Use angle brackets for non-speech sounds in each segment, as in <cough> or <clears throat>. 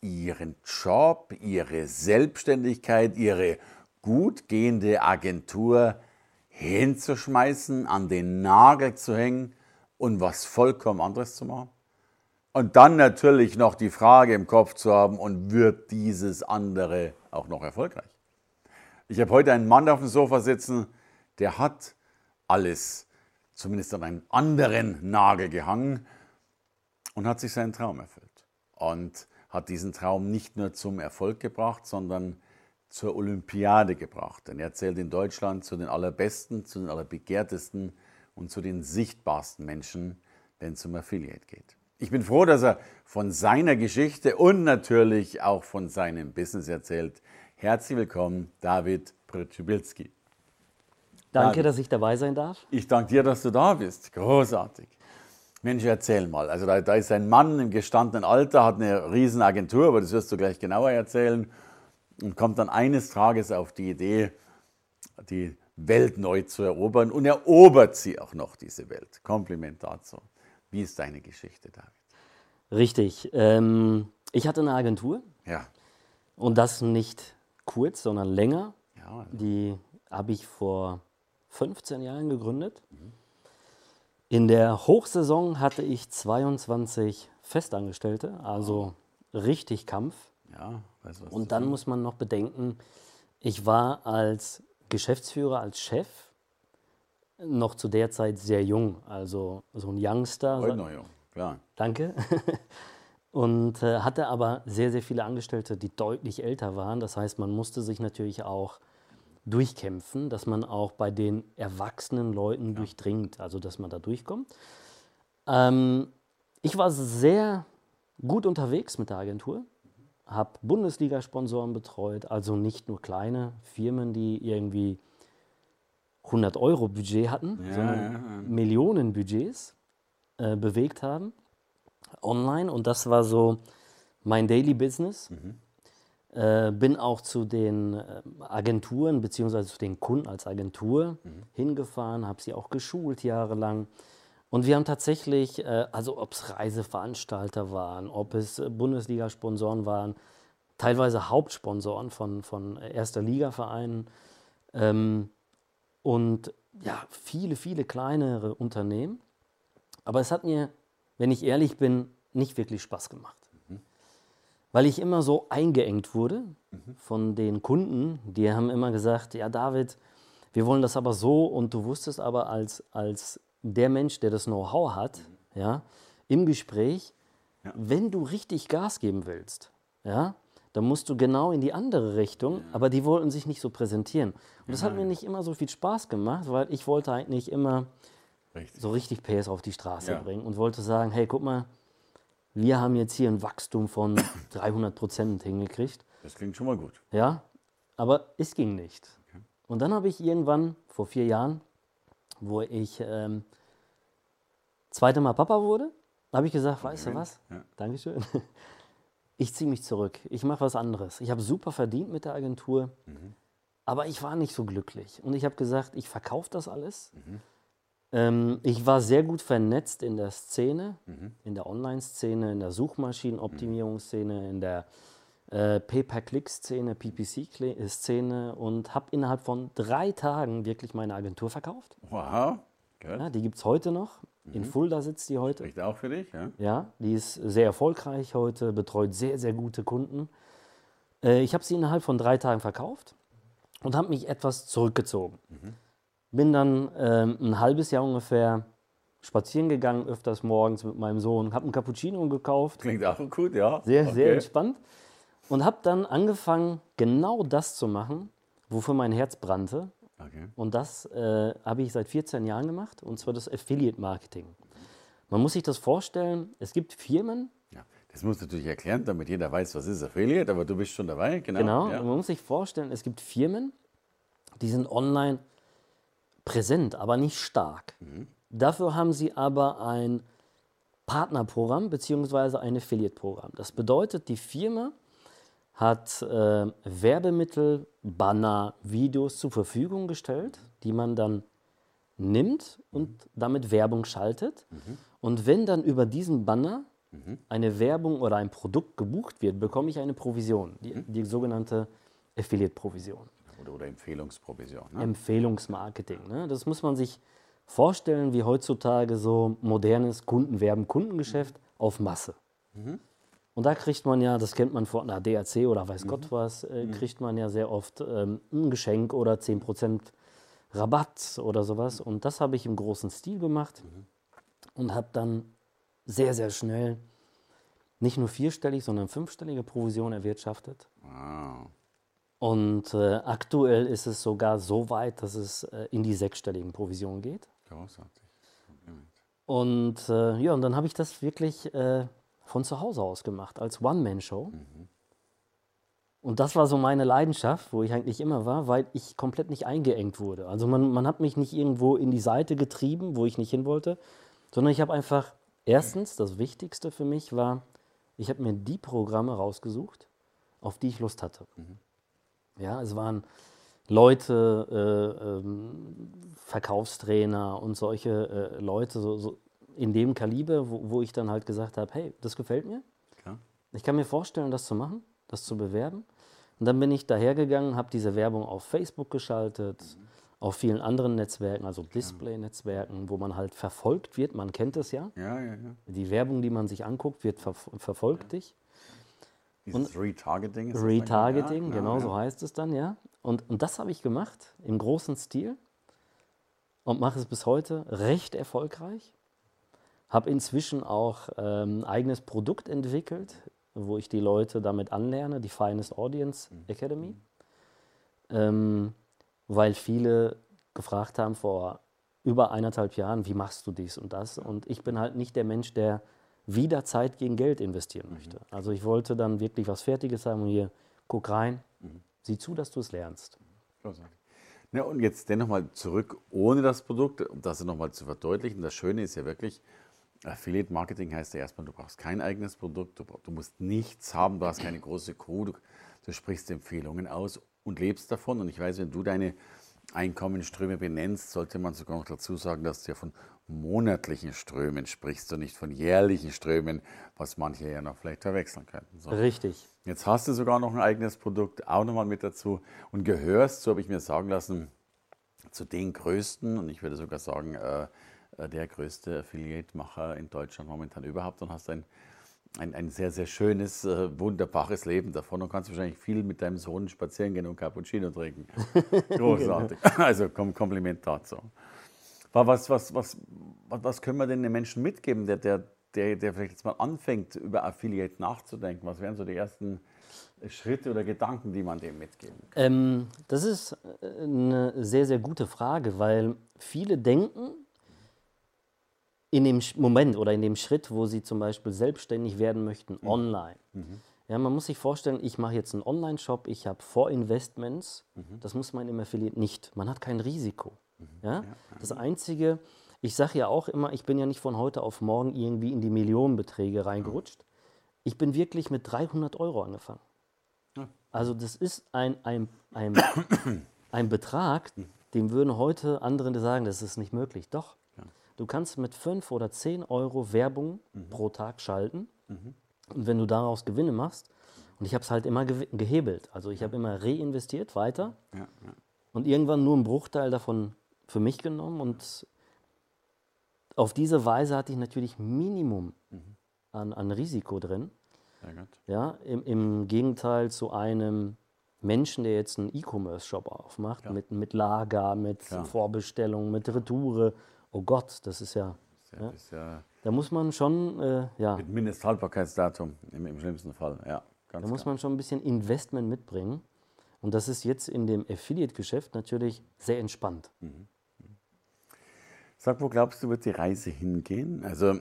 Ihren Job, Ihre Selbstständigkeit, Ihre gut gehende Agentur hinzuschmeißen, an den Nagel zu hängen und was vollkommen anderes zu machen? Und dann natürlich noch die Frage im Kopf zu haben, und wird dieses andere auch noch erfolgreich? Ich habe heute einen Mann auf dem Sofa sitzen, der hat alles, zumindest an einen anderen Nagel gehangen und hat sich seinen Traum erfüllt. Und hat diesen Traum nicht nur zum Erfolg gebracht, sondern zur Olympiade gebracht. Denn er zählt in Deutschland zu den allerbesten, zu den allerbegehrtesten und zu den sichtbarsten Menschen, wenn es um Affiliate geht. Ich bin froh, dass er von seiner Geschichte und natürlich auch von seinem Business erzählt. Herzlich willkommen, David Przebilski. Danke, David. dass ich dabei sein darf. Ich danke dir, dass du da bist. Großartig. Mensch, erzähl mal. Also da, da, ist ein Mann im gestandenen Alter, hat eine riesen Agentur, aber das wirst du gleich genauer erzählen, und kommt dann eines Tages auf die Idee, die Welt neu zu erobern und erobert sie auch noch, diese Welt. Kompliment dazu. Wie ist deine Geschichte, David? Richtig. Ähm, ich hatte eine Agentur. Ja. Und das nicht kurz, sondern länger. Ja, also. Die habe ich vor 15 Jahren gegründet. Mhm. In der Hochsaison hatte ich 22 Festangestellte, also richtig Kampf. Ja, weiß was. Und dann muss man noch bedenken, ich war als Geschäftsführer, als Chef noch zu der Zeit sehr jung, also so ein Youngster. Heute noch jung, klar. Danke. <laughs> Und äh, hatte aber sehr, sehr viele Angestellte, die deutlich älter waren. Das heißt, man musste sich natürlich auch durchkämpfen, dass man auch bei den erwachsenen Leuten ja. durchdringt, also dass man da durchkommt. Ähm, ich war sehr gut unterwegs mit der Agentur, habe Bundesliga-Sponsoren betreut, also nicht nur kleine Firmen, die irgendwie 100 Euro Budget hatten, ja, sondern ja, Millionen Budgets äh, bewegt haben online und das war so mein Daily Business. Mhm. Äh, bin auch zu den äh, Agenturen bzw. zu den Kunden als Agentur mhm. hingefahren, habe sie auch geschult jahrelang. Und wir haben tatsächlich, äh, also ob es Reiseveranstalter waren, ob es äh, Bundesliga-Sponsoren waren, teilweise Hauptsponsoren von, von erster Liga-Vereinen ähm, und ja, viele, viele kleinere Unternehmen. Aber es hat mir, wenn ich ehrlich bin, nicht wirklich Spaß gemacht weil ich immer so eingeengt wurde mhm. von den Kunden. Die haben immer gesagt, ja David, wir wollen das aber so und du wusstest aber als, als der Mensch, der das Know-how hat, mhm. ja, im Gespräch, ja. wenn du richtig Gas geben willst, ja, dann musst du genau in die andere Richtung, ja. aber die wollten sich nicht so präsentieren. Und das hat mir nicht immer so viel Spaß gemacht, weil ich wollte eigentlich immer richtig. so richtig PS auf die Straße bringen und wollte sagen, hey, guck mal, wir haben jetzt hier ein Wachstum von <coughs> 300 Prozent hingekriegt. Das klingt schon mal gut. Ja, aber es ging nicht. Okay. Und dann habe ich irgendwann vor vier Jahren, wo ich ähm, zweite Mal Papa wurde, habe ich gesagt, weißt du was? Ja. Dankeschön. <laughs> Ich ziehe mich zurück. Ich mache was anderes. Ich habe super verdient mit der Agentur, mhm. aber ich war nicht so glücklich. Und ich habe gesagt, ich verkaufe das alles. Mhm ähm, ich war sehr gut vernetzt in der Szene, mhm. in der Online-Szene, in der Suchmaschinenoptimierungsszene, in der äh, Pay-per-Click-Szene, PPC-Szene und habe innerhalb von drei Tagen wirklich meine Agentur verkauft. Wow, ja, die gibt es heute noch. Mhm. In Fulda sitzt die heute. Spricht auch für dich, ja? Ja, die ist sehr erfolgreich heute, betreut sehr, sehr gute Kunden. Äh, ich habe sie innerhalb von drei Tagen verkauft und habe mich etwas zurückgezogen. Mhm. Bin dann ähm, ein halbes Jahr ungefähr spazieren gegangen, öfters morgens mit meinem Sohn, habe einen Cappuccino gekauft. Klingt auch gut, ja. Sehr, okay. sehr entspannt. Und habe dann angefangen, genau das zu machen, wofür mein Herz brannte. Okay. Und das äh, habe ich seit 14 Jahren gemacht, und zwar das Affiliate Marketing. Man muss sich das vorstellen, es gibt Firmen. Ja. Das musst du natürlich erklären, damit jeder weiß, was ist Affiliate, aber du bist schon dabei, genau. Genau, ja. man muss sich vorstellen, es gibt Firmen, die sind online präsent, aber nicht stark. Mhm. Dafür haben sie aber ein Partnerprogramm bzw. ein Affiliate-Programm. Das bedeutet, die Firma hat äh, Werbemittel, Banner, Videos zur Verfügung gestellt, die man dann nimmt und damit Werbung schaltet. Und wenn dann über diesen Banner eine Werbung oder ein Produkt gebucht wird, bekomme ich eine Provision, die, die sogenannte Affiliate-Provision. Oder, oder Empfehlungsprovision. Ne? Empfehlungsmarketing. Ne? Das muss man sich vorstellen, wie heutzutage so modernes Kundenwerben, Kundengeschäft auf Masse. Und da kriegt man ja, das kennt man von der DRC oder weiß Gott was, äh, kriegt man ja sehr oft ähm, ein Geschenk oder 10% Rabatt oder sowas. Und das habe ich im großen Stil gemacht und habe dann sehr, sehr schnell nicht nur vierstellig, sondern fünfstellige Provision erwirtschaftet. Wow. Und äh, aktuell ist es sogar so weit, dass es äh, in die sechsstelligen Provisionen geht. Großartig. Und äh, ja, und dann habe ich das wirklich äh, von zu Hause aus gemacht, als One-Man-Show. Und das war so meine Leidenschaft, wo ich eigentlich immer war, weil ich komplett nicht eingeengt wurde. Also man, man hat mich nicht irgendwo in die Seite getrieben, wo ich nicht hin wollte, sondern ich habe einfach, erstens, das Wichtigste für mich war, ich habe mir die Programme rausgesucht, auf die ich Lust hatte. Ja, es waren Leute, äh, ähm, Verkaufstrainer und solche äh, Leute so, so in dem Kaliber, wo, wo ich dann halt gesagt habe, hey, das gefällt mir. Klar. Ich kann mir vorstellen, das zu machen, das zu bewerben. Und dann bin ich dahergegangen, habe diese Werbung auf Facebook geschaltet, auf vielen anderen Netzwerken, also Display-Netzwerken, wo man halt verfolgt wird. Man kennt es ja. Ja, ja, ja. Die Werbung, die man sich anguckt, wird ver verfolgt dich. Dieses Retargeting. ist Retargeting, ja, genau ja. so heißt es dann, ja. Und, und das habe ich gemacht im großen Stil und mache es bis heute recht erfolgreich. Habe inzwischen auch ähm, ein eigenes Produkt entwickelt, wo ich die Leute damit anlerne, die Finest Audience Academy. Ähm, weil viele gefragt haben vor über eineinhalb Jahren, wie machst du dies und das? Und ich bin halt nicht der Mensch, der wieder Zeit gegen Geld investieren möchte. Also ich wollte dann wirklich was Fertiges haben und hier, guck rein, sieh zu, dass du es lernst. Großartig. Ja, und jetzt dennoch mal zurück ohne das Produkt, um das nochmal zu verdeutlichen. Das Schöne ist ja wirklich, Affiliate Marketing heißt ja erstmal, du brauchst kein eigenes Produkt, du, du musst nichts haben, du hast keine große Crew, du, du sprichst Empfehlungen aus und lebst davon. Und ich weiß, wenn du deine Einkommensströme benennst, sollte man sogar noch dazu sagen, dass du ja von monatlichen Strömen sprichst und nicht von jährlichen Strömen, was manche ja noch vielleicht verwechseln könnten. So. Richtig. Jetzt hast du sogar noch ein eigenes Produkt, auch nochmal mit dazu und gehörst, so habe ich mir sagen lassen, zu den größten und ich würde sogar sagen, äh, äh, der größte Affiliate-Macher in Deutschland momentan überhaupt und hast ein, ein, ein sehr, sehr schönes, äh, wunderbares Leben davon und kannst wahrscheinlich viel mit deinem Sohn spazieren gehen und Cappuccino trinken. <laughs> Großartig. Also Kom Kompliment dazu. Aber Was, was, was, was, was können wir denn den Menschen mitgeben, der, der, der, der vielleicht jetzt mal anfängt, über Affiliate nachzudenken? Was wären so die ersten Schritte oder Gedanken, die man dem mitgeben kann? Ähm, das ist äh, eine sehr, sehr gute Frage, weil viele denken in dem Moment oder in dem Schritt, wo sie zum Beispiel selbstständig werden möchten, online. Ja, man muss sich vorstellen, ich mache jetzt einen Online-Shop, ich habe Vorinvestments, das muss man im Affiliate nicht. Man hat kein Risiko. Ja? Das Einzige, ich sage ja auch immer, ich bin ja nicht von heute auf morgen irgendwie in die Millionenbeträge reingerutscht. Ich bin wirklich mit 300 Euro angefangen. Also das ist ein, ein, ein, <coughs> ein Betrag, dem würden heute andere sagen, das ist nicht möglich. Doch, du kannst mit 5 oder 10 Euro Werbung pro Tag schalten. Und wenn du daraus Gewinne machst, und ich habe es halt immer gew- gehebelt, also ich habe immer reinvestiert weiter Ja, ja. und irgendwann nur einen Bruchteil davon für mich genommen und auf diese Weise hatte ich natürlich Minimum an, an Risiko drin. Ja, im, im Gegenteil zu einem Menschen, der jetzt einen E-Commerce-Shop aufmacht, mit, mit Lager, mit Klar. Vorbestellung, mit Retoure. Oh Gott, das ist ja, Sehr, Ist ja da muss man schon, äh, ja, mit Mindesthaltbarkeitsdatum im, im schlimmsten Fall. Ja, ganz da muss klar. man schon ein bisschen Investment mitbringen. Und das ist jetzt in dem Affiliate-Geschäft natürlich sehr entspannt. Sag, wo glaubst du, wird die Reise hingehen? Also,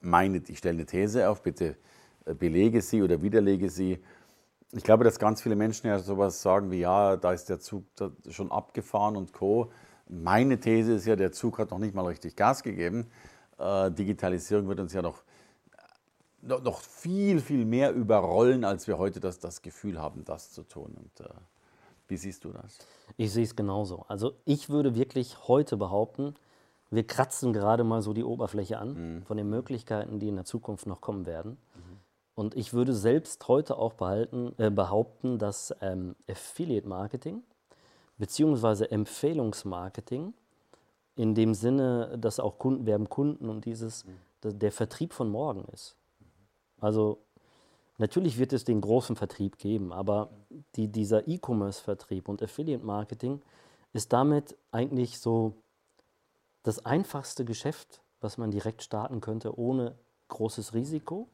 meine, ich stelle eine These auf, bitte belege sie oder widerlege sie. Ich glaube, dass ganz viele Menschen ja sowas sagen wie, ja, da ist der Zug schon abgefahren und co. Meine These ist ja, der Zug hat noch nicht mal richtig Gas gegeben. Äh, Digitalisierung wird uns ja noch, noch viel, viel mehr überrollen, als wir heute das, das Gefühl haben, das zu tun. Und äh, wie siehst du das? Ich sehe es genauso. Also ich würde wirklich heute behaupten, wir kratzen gerade mal so die Oberfläche an mhm. von den Möglichkeiten, die in der Zukunft noch kommen werden. Mhm. Und ich würde selbst heute auch behalten, äh, behaupten, dass ähm, Affiliate Marketing bzw. Empfehlungsmarketing in dem Sinne, dass auch Kunden werben Kunden und dieses mhm. der Vertrieb von morgen ist. Also Natürlich wird es den großen Vertrieb geben, aber die, dieser E-Commerce-Vertrieb und Affiliate-Marketing ist damit eigentlich so das einfachste Geschäft, was man direkt starten könnte, ohne großes Risiko.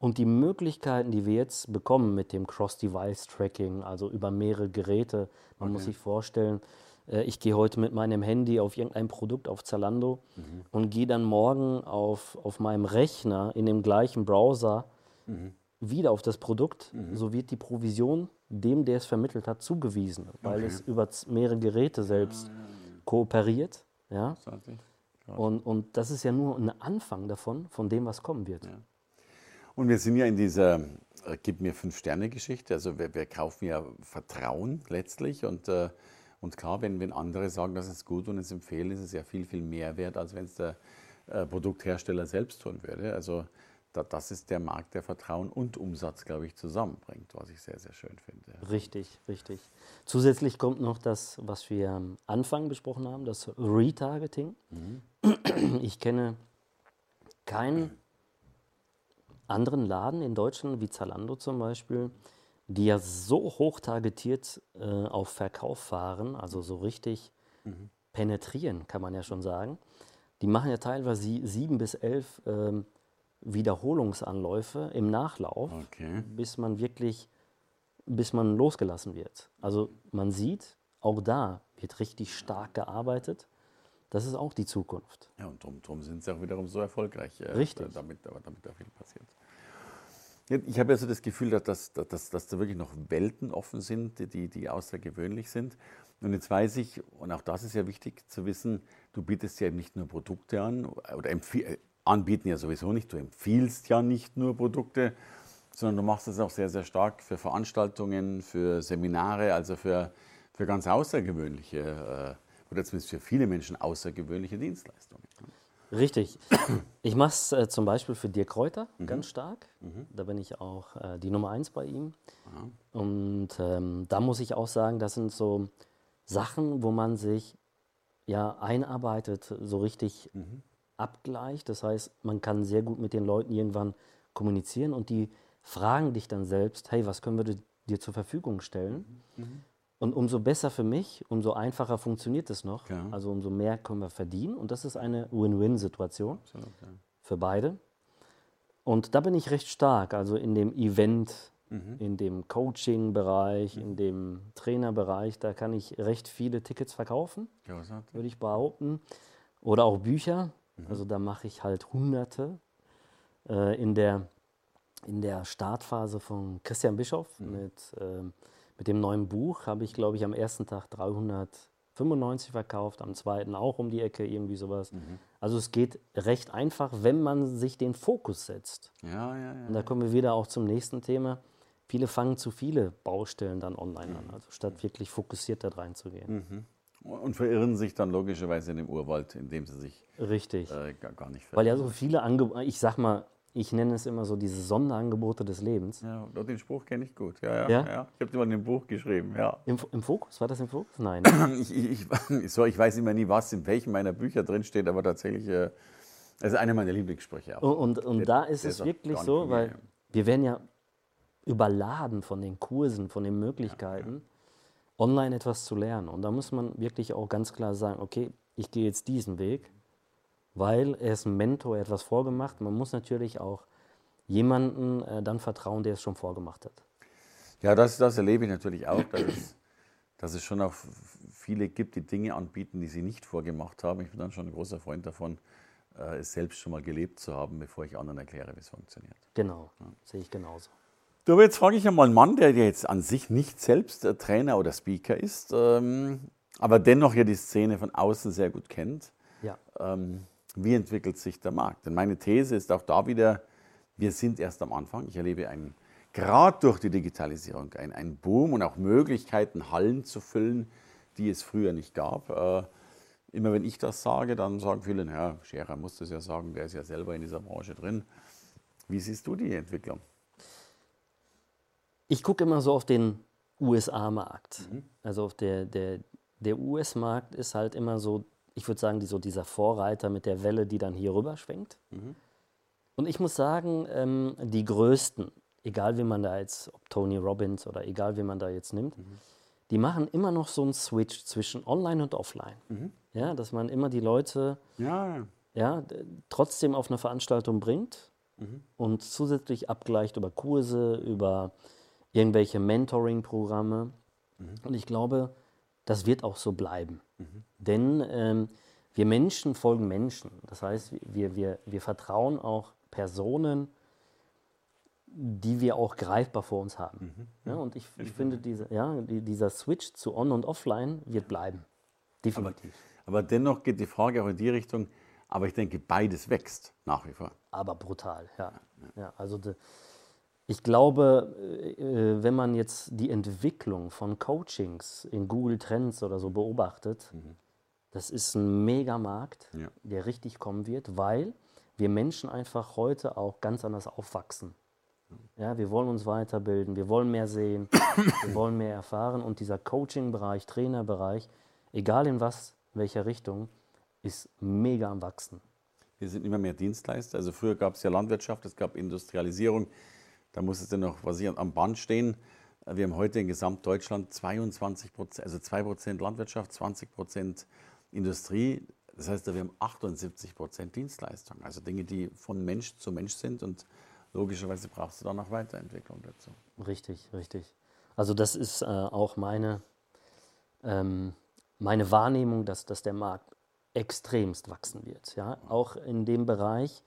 Und die Möglichkeiten, die wir jetzt bekommen mit dem Cross-Device-Tracking, also über mehrere Geräte, man okay. muss sich vorstellen, äh, ich gehe heute mit meinem Handy auf irgendein Produkt auf Zalando mhm. und gehe dann morgen auf, auf meinem Rechner in dem gleichen Browser mhm wieder auf das Produkt, mhm. so wird die Provision dem, der es vermittelt hat, zugewiesen, weil okay. es über mehrere Geräte selbst ja, ja, ja. kooperiert. Ja? Und, und das ist ja nur ein Anfang davon, von dem, was kommen wird. Und wir sind ja in dieser äh, Gib mir fünf Sterne Geschichte. Also wir, wir kaufen ja Vertrauen letztlich. Und, äh, und klar, wenn, wenn andere sagen, das ist gut und es empfehlen, ist es ja viel, viel mehr wert, als wenn es der äh, Produkthersteller selbst tun würde. Also das ist der Markt, der Vertrauen und Umsatz, glaube ich, zusammenbringt, was ich sehr, sehr schön finde. Richtig, richtig. Zusätzlich kommt noch das, was wir am Anfang besprochen haben, das Retargeting. Mhm. Ich kenne keinen <clears throat> anderen Laden in Deutschland, wie Zalando zum Beispiel, die ja so hoch targetiert äh, auf Verkauf fahren, also so richtig mhm. penetrieren, kann man ja schon sagen. Die machen ja teilweise sieben bis elf ähm, Wiederholungsanläufe im Nachlauf, okay. bis man wirklich, bis man losgelassen wird. Also man sieht, auch da wird richtig stark gearbeitet. Das ist auch die Zukunft. Ja, und darum, sind sie auch wiederum so erfolgreich, äh, Richtig. damit, damit da viel passiert. Ich habe ja so das Gefühl, dass, dass, dass, da wirklich noch Welten offen sind, die, die außergewöhnlich sind. Und jetzt weiß ich, und auch das ist ja wichtig zu wissen, du bietest ja eben nicht nur Produkte an oder anbieten ja sowieso nicht. Du empfiehlst ja nicht nur Produkte, sondern du machst es auch sehr, sehr stark für Veranstaltungen, für Seminare, also für, für ganz außergewöhnliche äh, oder zumindest für viele Menschen außergewöhnliche Dienstleistungen. Richtig. Ich mache es äh, zum Beispiel für Dirk Kräuter mhm. ganz stark. Mhm. Da bin ich auch äh, die Nummer eins bei ihm. Aha. Und ähm, da muss ich auch sagen, das sind so Sachen, wo man sich ja einarbeitet, so richtig mhm. Abgleich. Das heißt, man kann sehr gut mit den Leuten irgendwann kommunizieren und die fragen dich dann selbst, hey, was können wir dir zur Verfügung stellen? Mhm. Und umso besser für mich, umso einfacher funktioniert es noch. Ja. Also umso mehr können wir verdienen. Und das ist eine Win-Win-Situation ja. für beide. Und da bin ich recht stark, also in dem Event, mhm. in dem Coaching-Bereich, mhm. in dem Trainerbereich, da kann ich recht viele Tickets verkaufen, würde ich behaupten. Oder auch Bücher. Mhm. Also da mache ich halt Hunderte. Äh, in, der, in der Startphase von Christian Bischoff mhm. mit, äh, mit dem neuen Buch habe ich, glaube ich, am ersten Tag 395 verkauft, am zweiten auch um die Ecke, irgendwie sowas. Mhm. Also es geht recht einfach, wenn man sich den Fokus setzt. Ja, ja, ja. Und da kommen wir wieder auch zum nächsten Thema. Viele fangen zu viele Baustellen dann online an, mhm. also statt wirklich fokussiert da reinzugehen. Mhm. Und verirren sich dann logischerweise in dem Urwald, in dem sie sich Richtig. Äh, gar, gar, nicht verirren. Weil ja so viele Angebote, ich sag mal, ich nenne es immer so diese Sonderangebote des Lebens. Ja, den Spruch kenne ich gut. Ja, ja, ja? ja. Ich habe den mal in dem Buch geschrieben, ja. Im, Im, Fokus? War das im Fokus? Nein. <clears throat> ich, ich, so, ich weiß immer nie, was in welchem meiner Bücher drinsteht, aber tatsächlich, äh, das ist einer meiner Lieblingssprüche. Und, und, und der, da ist es wirklich so, weil wir werden ja überladen von den Kursen, von den Möglichkeiten. Ja, online etwas zu lernen. Und da muss man wirklich auch ganz klar sagen, okay, ich gehe jetzt diesen Weg, weil er ist ein Mentor, er hat etwas vorgemacht. Man muss natürlich auch jemanden äh, dann vertrauen, der es schon vorgemacht hat. Ja, das, das erlebe ich natürlich auch, dass es, dass es schon auch viele gibt, die Dinge anbieten, die sie nicht vorgemacht haben. Ich bin dann schon ein großer Freund davon, äh, es selbst schon mal gelebt zu haben, bevor ich anderen erkläre, wie es funktioniert. Genau, ja. sehe ich genauso. Du, jetzt frage ich einmal einen Mann, der jetzt an sich nicht selbst äh, Trainer oder Speaker ist, ähm, aber dennoch ja die Szene von außen sehr gut kennt. Ja. Ähm, wie entwickelt sich der Markt? Denn meine These ist auch da wieder, wir sind erst am Anfang. Ich erlebe einen, gerade durch die Digitalisierung einen, einen Boom und auch Möglichkeiten, Hallen zu füllen, die es früher nicht gab. Äh, immer wenn ich das sage, dann sagen viele, naja, Scherer muss das ja sagen, der ist ja selber in dieser Branche drin. Wie siehst du die Entwicklung? Ich gucke immer so auf den USA-Markt. Mhm. Also auf der, der, der US-Markt ist halt immer so, ich würde sagen, die, so dieser Vorreiter mit der Welle, die dann hier rüber schwenkt. Mhm. Und ich muss sagen, ähm, die größten, egal wie man da jetzt, ob Tony Robbins oder egal wie man da jetzt nimmt, mhm. die machen immer noch so einen Switch zwischen Online und Offline. Mhm. Ja, dass man immer die Leute ja. Ja, trotzdem auf eine Veranstaltung bringt mhm. und zusätzlich abgleicht über Kurse, über irgendwelche Mentoring-Programme. Mhm. Und ich glaube, das wird auch so bleiben. Mhm. Denn ähm, wir Menschen folgen Menschen. Das heißt, wir, wir, wir vertrauen auch Personen, die wir auch greifbar vor uns haben. Mhm. Ja, und ich, ich finde, diese, ja, die, dieser Switch zu On- und Offline wird bleiben. Definitiv. Aber, aber dennoch geht die Frage auch in die Richtung, aber ich denke, beides wächst nach wie vor. Aber brutal, ja. ja also de, ich glaube, äh, wenn man jetzt die Entwicklung von Coachings in Google Trends oder so beobachtet, mhm. Das ist ein Megamarkt, ja. der richtig kommen wird, weil wir Menschen einfach heute auch ganz anders aufwachsen. Ja, wir wollen uns weiterbilden, wir wollen mehr sehen, <coughs> wir wollen mehr erfahren und dieser Coaching-Bereich, Trainerbereich, egal in was, welcher Richtung, ist mega am Wachsen. Wir sind immer mehr Dienstleister. Also früher gab es ja Landwirtschaft, es gab Industrialisierung. Da muss es dann noch was am Band stehen. Wir haben heute in Gesamtdeutschland 22 Prozent, also 2 Prozent Landwirtschaft, 20 Prozent Industrie. Das heißt, wir haben 78 Prozent Dienstleistung. Also Dinge, die von Mensch zu Mensch sind und logischerweise brauchst du dann noch Weiterentwicklung dazu. Richtig, richtig. Also das ist äh, auch meine, ähm, meine Wahrnehmung, dass, dass der Markt extremst wachsen wird. Ja? Auch in dem Bereich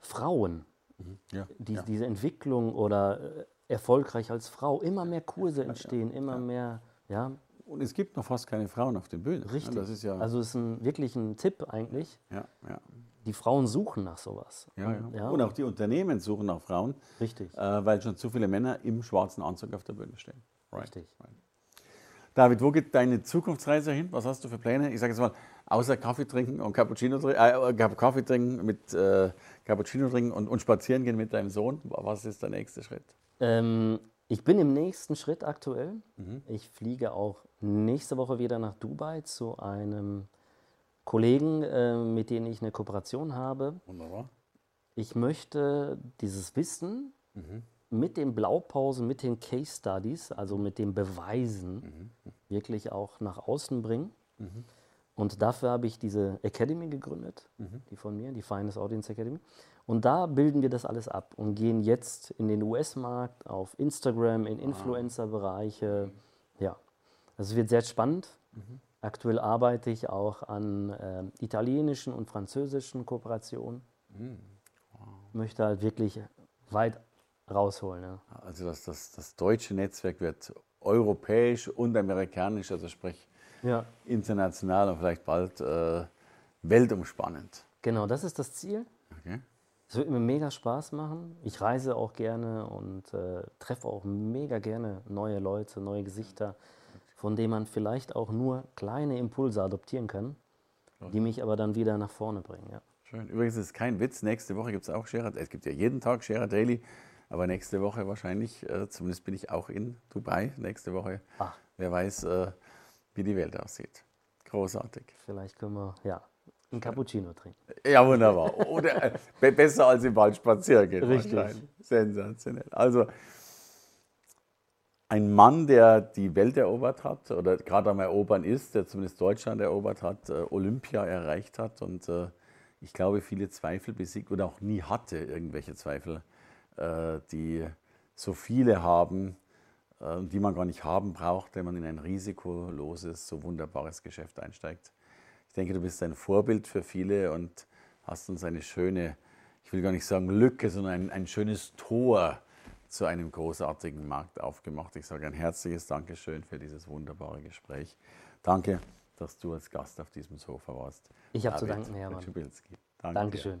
Frauen Mhm. Ja, die, ja. Diese Entwicklung oder äh, erfolgreich als Frau, immer mehr Kurse entstehen, immer mehr, ja. Und es gibt noch fast keine Frauen auf den Bühnen. Richtig. das ist ja also es ist ein, wirklich ein Tipp eigentlich. Ja, ja. Die Frauen suchen nach sowas. Ja, ja. ja. Und auch die Unternehmen suchen nach Frauen. Richtig. Äh, weil schon zu viele Männer im schwarzen Anzug auf der Bühne stehen. Right. Richtig. Right. David, wo geht deine Zukunftsreise hin? Was hast du für Pläne? Ich sage jetzt mal, außer Kaffee trinken und Cappuccino trinken, äh, Kaffee trinken mit äh, Cappuccino trinken und, und, spazieren gehen mit deinem Sohn. Was ist der nächste Schritt? Ähm, ich bin im nächsten Schritt aktuell. Mhm. Ich fliege auch nächste Woche wieder nach Dubai zu einem Kollegen, äh, mit dem ich eine Kooperation habe. Wunderbar. Ich möchte dieses Wissen mhm. mit den Blaupausen, mit den Case Studies, also mit den Beweisen, mhm. wirklich auch nach außen bringen. Mhm. Und dafür habe ich diese Academy gegründet, mhm. die von mir, die Finest Audience Academy. Und da bilden wir das alles ab und gehen jetzt in den US-Markt, auf Instagram, in Influencer-Bereiche. Ja, das wird sehr spannend. Mhm. Aktuell arbeite ich auch an äh, italienischen und französischen Kooperationen. Mhm. Wow. Möchte halt wirklich weit rausholen. Ja. Also das, das, das deutsche Netzwerk wird europäisch und amerikanisch, also sprich ja. international und vielleicht bald äh, weltumspannend. Genau, das ist das Ziel. Okay. Es wird mir mega Spaß machen. Ich reise auch gerne und äh, treffe auch mega gerne neue Leute, neue Gesichter, von denen man vielleicht auch nur kleine Impulse adoptieren kann, die mich aber dann wieder nach vorne bringen. Ja. Schön. Übrigens ist es kein Witz. Nächste Woche gibt es auch Scherer. Es gibt ja jeden Tag Scherer Daily. Aber nächste Woche wahrscheinlich, äh, zumindest bin ich auch in Dubai nächste Woche. Ach. Wer weiß, äh, wie die Welt aussieht. Großartig. Vielleicht können wir, ja, ein Cappuccino trinken. Ja, wunderbar. Oder äh, besser als im Wald spazieren gehen. Richtig. Sensationell. Also ein Mann, der die Welt erobert hat oder gerade am Erobern ist, der zumindest Deutschland erobert hat, äh, Olympia erreicht hat und äh, ich glaube, viele Zweifel besiegt oder auch nie hatte irgendwelche Zweifel, äh, die so viele haben, äh, die man gar nicht haben braucht, wenn man in ein risikoloses, so wunderbares Geschäft einsteigt. Ich denke, du bist ein Vorbild für viele und hast uns eine schöne, ich will gar nicht sagen Lücke, sondern ein, ein schönes Tor zu einem großartigen Markt aufgemacht. Ich sage ein herzliches Dankeschön für dieses wunderbare Gespräch. Danke, dass du als Gast auf diesem Sofa warst. Ich habe zu danken, Hermann. Danke Dankeschön.